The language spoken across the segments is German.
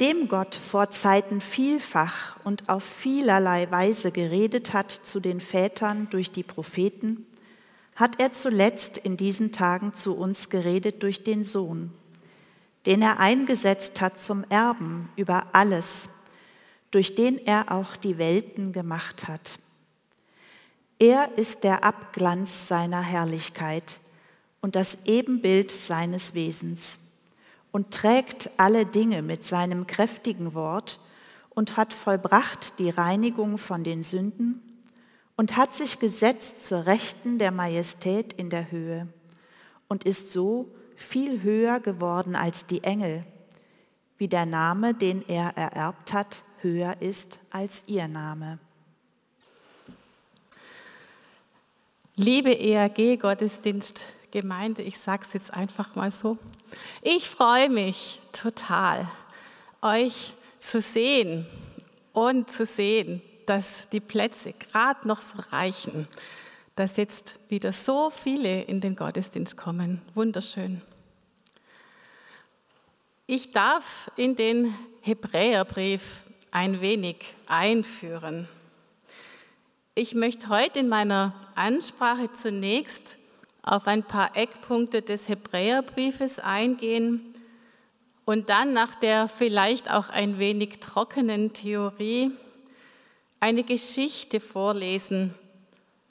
Nachdem Gott vor Zeiten vielfach und auf vielerlei Weise geredet hat zu den Vätern durch die Propheten, hat er zuletzt in diesen Tagen zu uns geredet durch den Sohn, den er eingesetzt hat zum Erben über alles, durch den er auch die Welten gemacht hat. Er ist der Abglanz seiner Herrlichkeit und das Ebenbild seines Wesens und trägt alle Dinge mit seinem kräftigen Wort und hat vollbracht die Reinigung von den Sünden und hat sich gesetzt zur Rechten der Majestät in der Höhe und ist so viel höher geworden als die Engel, wie der Name, den er ererbt hat, höher ist als ihr Name. Liebe ERG Gottesdienst Gemeinde, ich sage es jetzt einfach mal so. Ich freue mich total, euch zu sehen und zu sehen, dass die Plätze gerade noch so reichen, dass jetzt wieder so viele in den Gottesdienst kommen. Wunderschön. Ich darf in den Hebräerbrief ein wenig einführen. Ich möchte heute in meiner Ansprache zunächst auf ein paar Eckpunkte des Hebräerbriefes eingehen und dann nach der vielleicht auch ein wenig trockenen Theorie eine Geschichte vorlesen,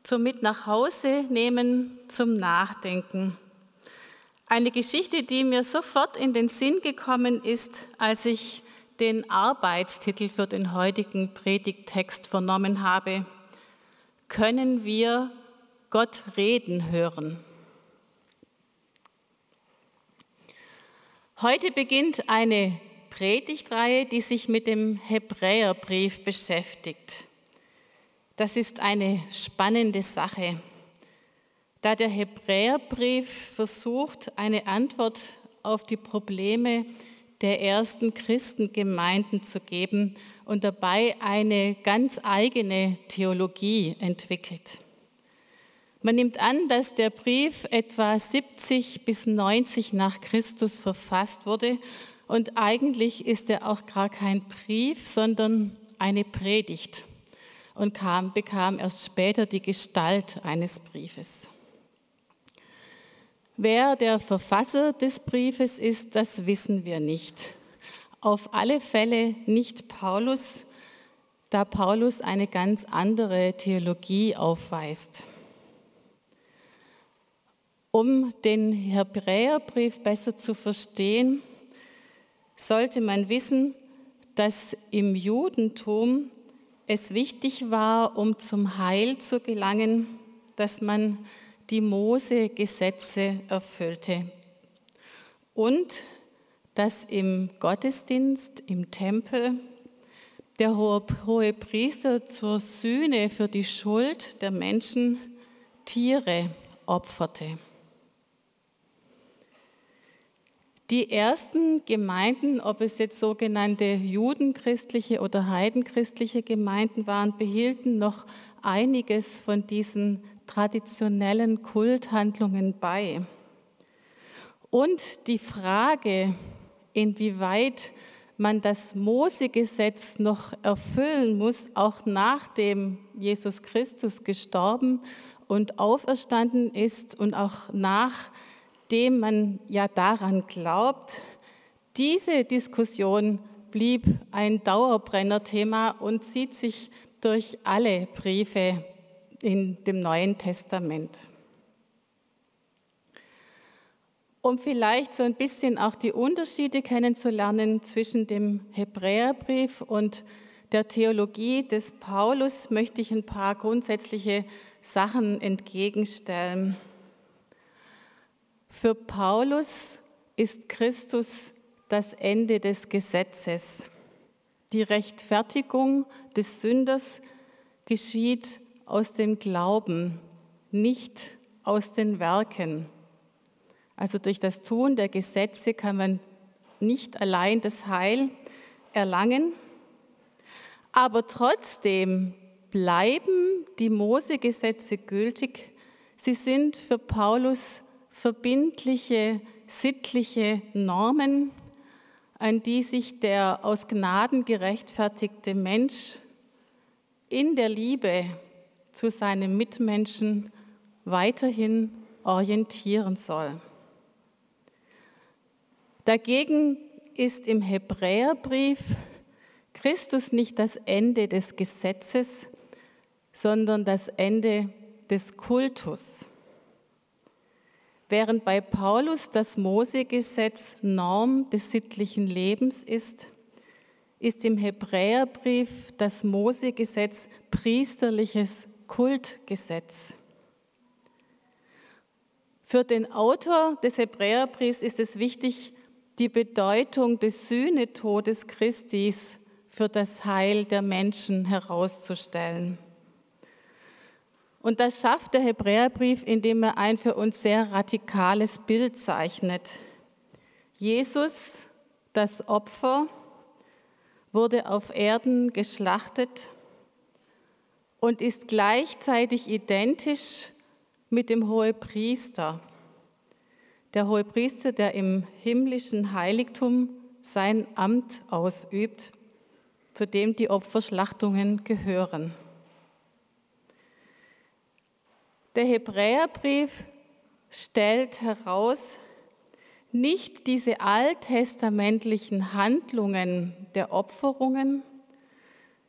zum Mit nach Hause nehmen, zum Nachdenken. Eine Geschichte, die mir sofort in den Sinn gekommen ist, als ich den Arbeitstitel für den heutigen Predigttext vernommen habe können wir Gott reden hören. Heute beginnt eine Predigtreihe, die sich mit dem Hebräerbrief beschäftigt. Das ist eine spannende Sache, da der Hebräerbrief versucht, eine Antwort auf die Probleme der ersten Christengemeinden zu geben und dabei eine ganz eigene Theologie entwickelt. Man nimmt an, dass der Brief etwa 70 bis 90 nach Christus verfasst wurde und eigentlich ist er auch gar kein Brief, sondern eine Predigt und kam, bekam erst später die Gestalt eines Briefes. Wer der Verfasser des Briefes ist, das wissen wir nicht. Auf alle Fälle nicht Paulus, da Paulus eine ganz andere Theologie aufweist. Um den Hebräerbrief besser zu verstehen, sollte man wissen, dass im Judentum es wichtig war, um zum Heil zu gelangen, dass man die Mose-Gesetze erfüllte. Und dass im Gottesdienst, im Tempel, der hohe Priester zur Sühne für die Schuld der Menschen Tiere opferte. Die ersten Gemeinden, ob es jetzt sogenannte judenchristliche oder heidenchristliche Gemeinden waren, behielten noch einiges von diesen traditionellen Kulthandlungen bei. Und die Frage, inwieweit man das Mosegesetz noch erfüllen muss, auch nachdem Jesus Christus gestorben und auferstanden ist und auch nachdem man ja daran glaubt, diese Diskussion blieb ein Dauerbrennerthema und zieht sich durch alle Briefe in dem Neuen Testament. Um vielleicht so ein bisschen auch die Unterschiede kennenzulernen zwischen dem Hebräerbrief und der Theologie des Paulus, möchte ich ein paar grundsätzliche Sachen entgegenstellen. Für Paulus ist Christus das Ende des Gesetzes. Die Rechtfertigung des Sünders geschieht aus dem Glauben, nicht aus den Werken. Also durch das Tun der Gesetze kann man nicht allein das Heil erlangen, aber trotzdem bleiben die Mose-Gesetze gültig. Sie sind für Paulus verbindliche, sittliche Normen, an die sich der aus Gnaden gerechtfertigte Mensch in der Liebe zu seinem Mitmenschen weiterhin orientieren soll. Dagegen ist im Hebräerbrief Christus nicht das Ende des Gesetzes, sondern das Ende des Kultus. Während bei Paulus das Mosegesetz Norm des sittlichen Lebens ist, ist im Hebräerbrief das Mosegesetz priesterliches Kultgesetz. Für den Autor des Hebräerbriefs ist es wichtig, die Bedeutung des Sühnetodes Christis für das Heil der Menschen herauszustellen. Und das schafft der Hebräerbrief, indem er ein für uns sehr radikales Bild zeichnet. Jesus, das Opfer, wurde auf Erden geschlachtet und ist gleichzeitig identisch mit dem Hohepriester. Der Hohepriester, der im himmlischen Heiligtum sein Amt ausübt, zu dem die Opferschlachtungen gehören. Der Hebräerbrief stellt heraus, nicht diese alttestamentlichen Handlungen der Opferungen,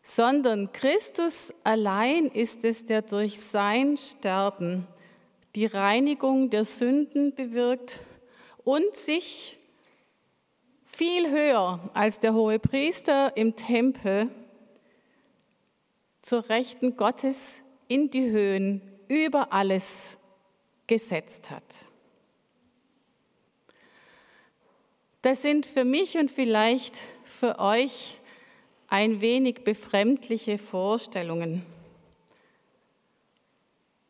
sondern Christus allein ist es, der durch sein Sterben die Reinigung der Sünden bewirkt und sich viel höher als der hohe Priester im Tempel zur Rechten Gottes in die Höhen über alles gesetzt hat. Das sind für mich und vielleicht für euch ein wenig befremdliche Vorstellungen.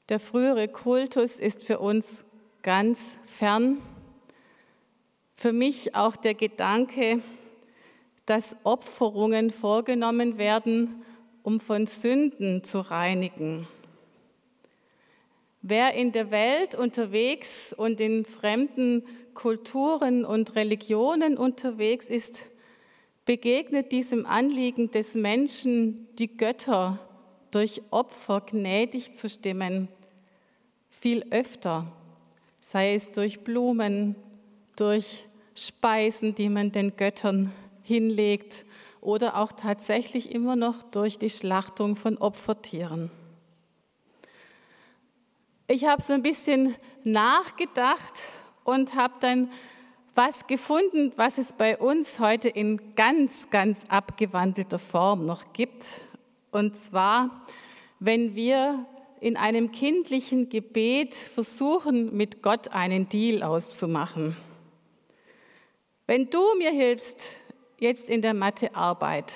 Der frühere Kultus ist für uns ganz fern. Für mich auch der Gedanke, dass Opferungen vorgenommen werden, um von Sünden zu reinigen. Wer in der Welt unterwegs und in fremden Kulturen und Religionen unterwegs ist, begegnet diesem Anliegen des Menschen, die Götter durch Opfer gnädig zu stimmen, viel öfter, sei es durch Blumen, durch Speisen, die man den Göttern hinlegt oder auch tatsächlich immer noch durch die Schlachtung von Opfertieren. Ich habe so ein bisschen nachgedacht und habe dann was gefunden, was es bei uns heute in ganz, ganz abgewandelter Form noch gibt. Und zwar, wenn wir in einem kindlichen Gebet versuchen, mit Gott einen Deal auszumachen. Wenn du mir hilfst, jetzt in der Mathearbeit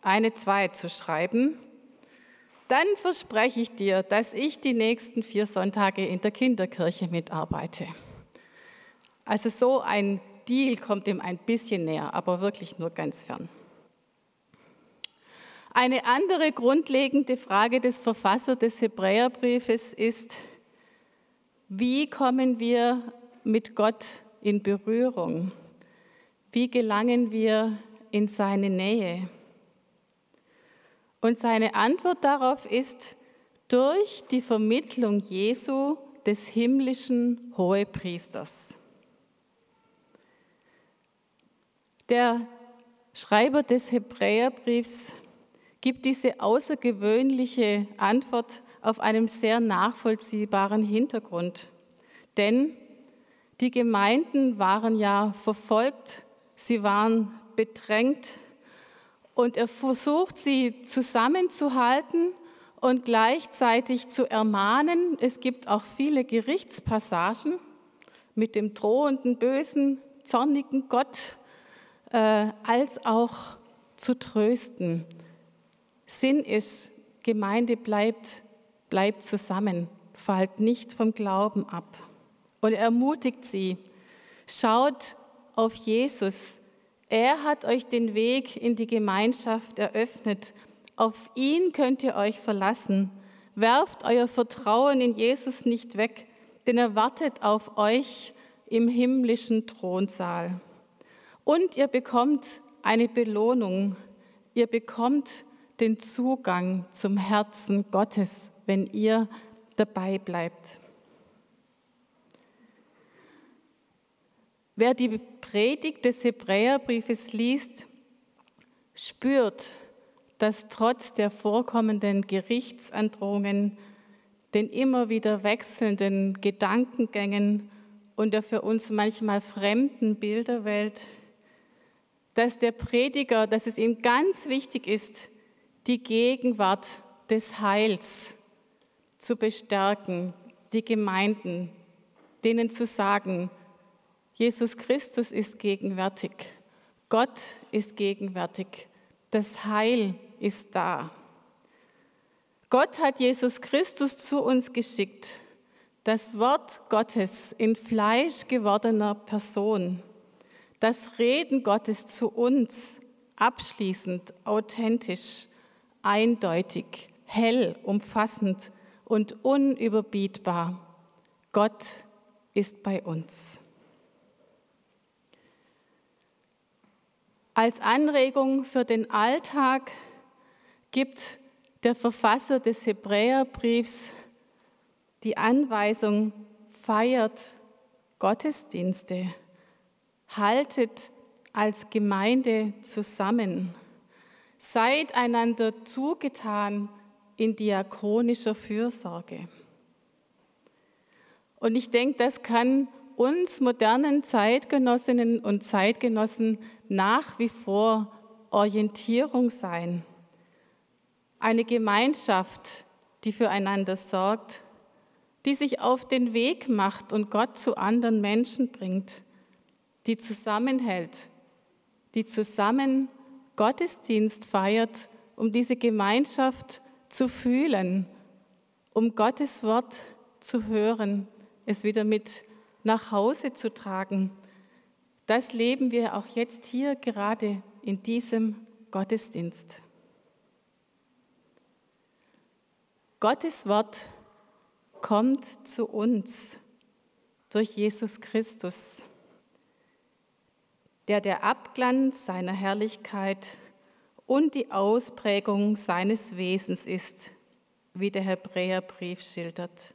eine 2 zu schreiben, dann verspreche ich dir, dass ich die nächsten vier Sonntage in der Kinderkirche mitarbeite. Also so ein Deal kommt ihm ein bisschen näher, aber wirklich nur ganz fern. Eine andere grundlegende Frage des Verfassers des Hebräerbriefes ist, wie kommen wir mit Gott in Berührung? Wie gelangen wir in seine Nähe? Und seine Antwort darauf ist durch die Vermittlung Jesu des himmlischen Hohepriesters. Der Schreiber des Hebräerbriefs gibt diese außergewöhnliche Antwort auf einem sehr nachvollziehbaren Hintergrund. Denn die Gemeinden waren ja verfolgt, sie waren bedrängt, und er versucht sie zusammenzuhalten und gleichzeitig zu ermahnen. Es gibt auch viele Gerichtspassagen mit dem drohenden, bösen, zornigen Gott, äh, als auch zu trösten. Sinn ist, Gemeinde bleibt, bleibt zusammen, fallt nicht vom Glauben ab. Und er ermutigt sie, schaut auf Jesus, er hat euch den Weg in die Gemeinschaft eröffnet. Auf ihn könnt ihr euch verlassen. Werft euer Vertrauen in Jesus nicht weg, denn er wartet auf euch im himmlischen Thronsaal. Und ihr bekommt eine Belohnung. Ihr bekommt den Zugang zum Herzen Gottes, wenn ihr dabei bleibt. Wer die Predigt des Hebräerbriefes liest, spürt, dass trotz der vorkommenden Gerichtsandrohungen, den immer wieder wechselnden Gedankengängen und der für uns manchmal fremden Bilderwelt, dass der Prediger, dass es ihm ganz wichtig ist, die Gegenwart des Heils zu bestärken, die Gemeinden, denen zu sagen, Jesus Christus ist gegenwärtig, Gott ist gegenwärtig, das Heil ist da. Gott hat Jesus Christus zu uns geschickt, das Wort Gottes in Fleisch gewordener Person, das Reden Gottes zu uns, abschließend, authentisch, eindeutig, hell, umfassend und unüberbietbar. Gott ist bei uns. Als Anregung für den Alltag gibt der Verfasser des Hebräerbriefs die Anweisung, feiert Gottesdienste, haltet als Gemeinde zusammen, seid einander zugetan in diakonischer Fürsorge. Und ich denke, das kann uns modernen Zeitgenossinnen und Zeitgenossen nach wie vor Orientierung sein. Eine Gemeinschaft, die füreinander sorgt, die sich auf den Weg macht und Gott zu anderen Menschen bringt, die zusammenhält, die zusammen Gottesdienst feiert, um diese Gemeinschaft zu fühlen, um Gottes Wort zu hören, es wieder mit nach Hause zu tragen. Das leben wir auch jetzt hier gerade in diesem Gottesdienst. Gottes Wort kommt zu uns durch Jesus Christus, der der Abglanz seiner Herrlichkeit und die Ausprägung seines Wesens ist, wie der Hebräerbrief schildert.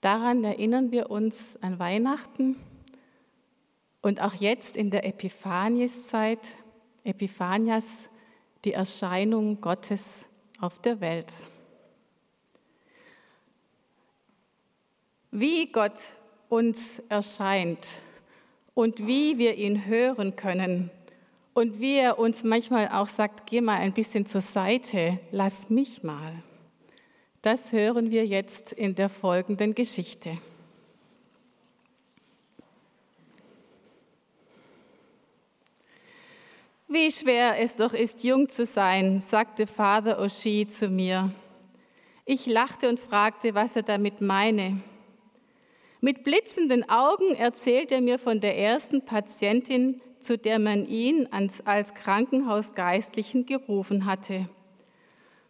Daran erinnern wir uns an Weihnachten und auch jetzt in der Epiphanieszeit, Epiphanias, die Erscheinung Gottes auf der Welt. Wie Gott uns erscheint und wie wir ihn hören können und wie er uns manchmal auch sagt, geh mal ein bisschen zur Seite, lass mich mal. Das hören wir jetzt in der folgenden Geschichte. Wie schwer es doch ist, jung zu sein, sagte Vater Oshie zu mir. Ich lachte und fragte, was er damit meine. Mit blitzenden Augen erzählt er mir von der ersten Patientin, zu der man ihn als Krankenhausgeistlichen gerufen hatte.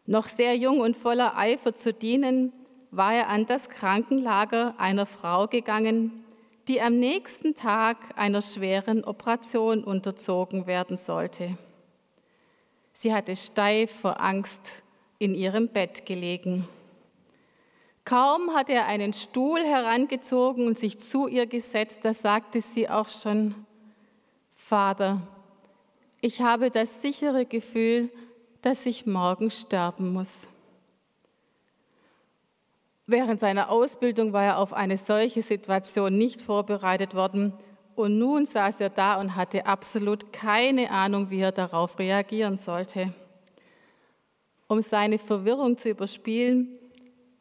Noch sehr jung und voller Eifer zu dienen, war er an das Krankenlager einer Frau gegangen, die am nächsten Tag einer schweren Operation unterzogen werden sollte. Sie hatte steif vor Angst in ihrem Bett gelegen. Kaum hatte er einen Stuhl herangezogen und sich zu ihr gesetzt, da sagte sie auch schon, Vater, ich habe das sichere Gefühl, dass ich morgen sterben muss. Während seiner Ausbildung war er auf eine solche Situation nicht vorbereitet worden und nun saß er da und hatte absolut keine Ahnung, wie er darauf reagieren sollte. Um seine Verwirrung zu überspielen,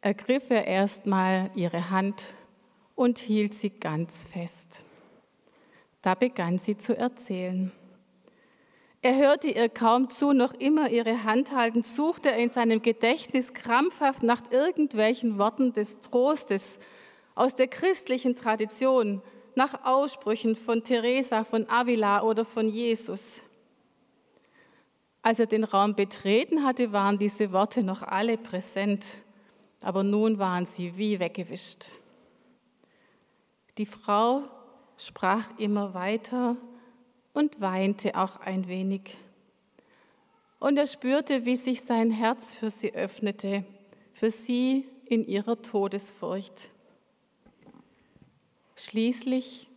ergriff er erstmal ihre Hand und hielt sie ganz fest. Da begann sie zu erzählen. Er hörte ihr kaum zu, noch immer ihre Hand haltend, suchte er in seinem Gedächtnis krampfhaft nach irgendwelchen Worten des Trostes aus der christlichen Tradition, nach Aussprüchen von Teresa von Avila oder von Jesus. Als er den Raum betreten hatte, waren diese Worte noch alle präsent, aber nun waren sie wie weggewischt. Die Frau sprach immer weiter und weinte auch ein wenig. Und er spürte, wie sich sein Herz für sie öffnete, für sie in ihrer Todesfurcht. Schließlich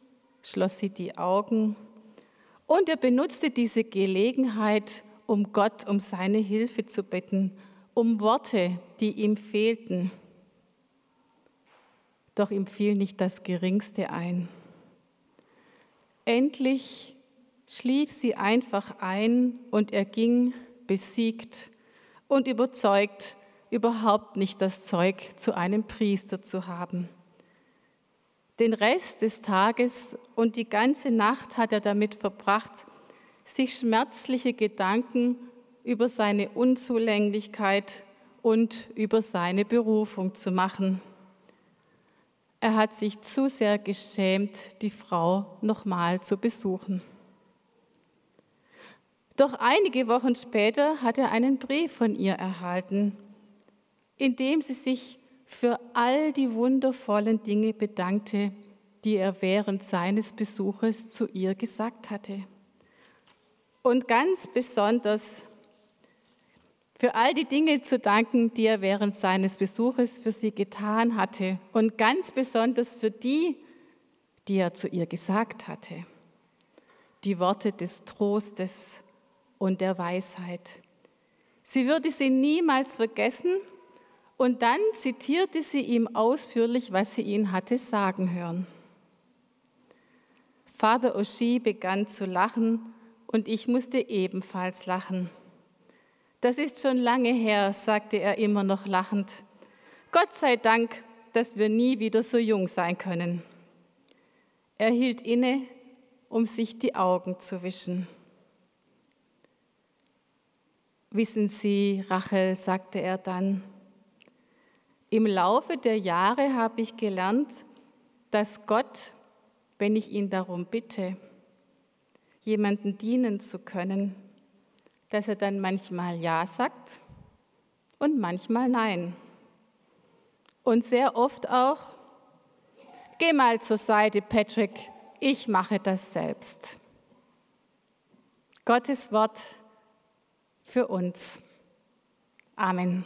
schloss sie die Augen und er benutzte diese Gelegenheit, um Gott um seine Hilfe zu bitten, um Worte, die ihm fehlten. Doch ihm fiel nicht das geringste ein. Endlich schlief sie einfach ein und er ging besiegt und überzeugt, überhaupt nicht das Zeug zu einem Priester zu haben. Den Rest des Tages und die ganze Nacht hat er damit verbracht, sich schmerzliche Gedanken über seine Unzulänglichkeit und über seine Berufung zu machen. Er hat sich zu sehr geschämt, die Frau nochmal zu besuchen. Doch einige Wochen später hat er einen Brief von ihr erhalten, in dem sie sich für all die wundervollen Dinge bedankte, die er während seines Besuches zu ihr gesagt hatte. Und ganz besonders für all die Dinge zu danken, die er während seines Besuches für sie getan hatte. Und ganz besonders für die, die er zu ihr gesagt hatte. Die Worte des Trostes, und der Weisheit. Sie würde sie niemals vergessen und dann zitierte sie ihm ausführlich, was sie ihn hatte sagen hören. Vater Oshi begann zu lachen und ich musste ebenfalls lachen. Das ist schon lange her, sagte er immer noch lachend. Gott sei Dank, dass wir nie wieder so jung sein können. Er hielt inne, um sich die Augen zu wischen. Wissen Sie, Rachel, sagte er dann, im Laufe der Jahre habe ich gelernt, dass Gott, wenn ich ihn darum bitte, jemanden dienen zu können, dass er dann manchmal Ja sagt und manchmal Nein. Und sehr oft auch, geh mal zur Seite, Patrick, ich mache das selbst. Gottes Wort für uns. Amen.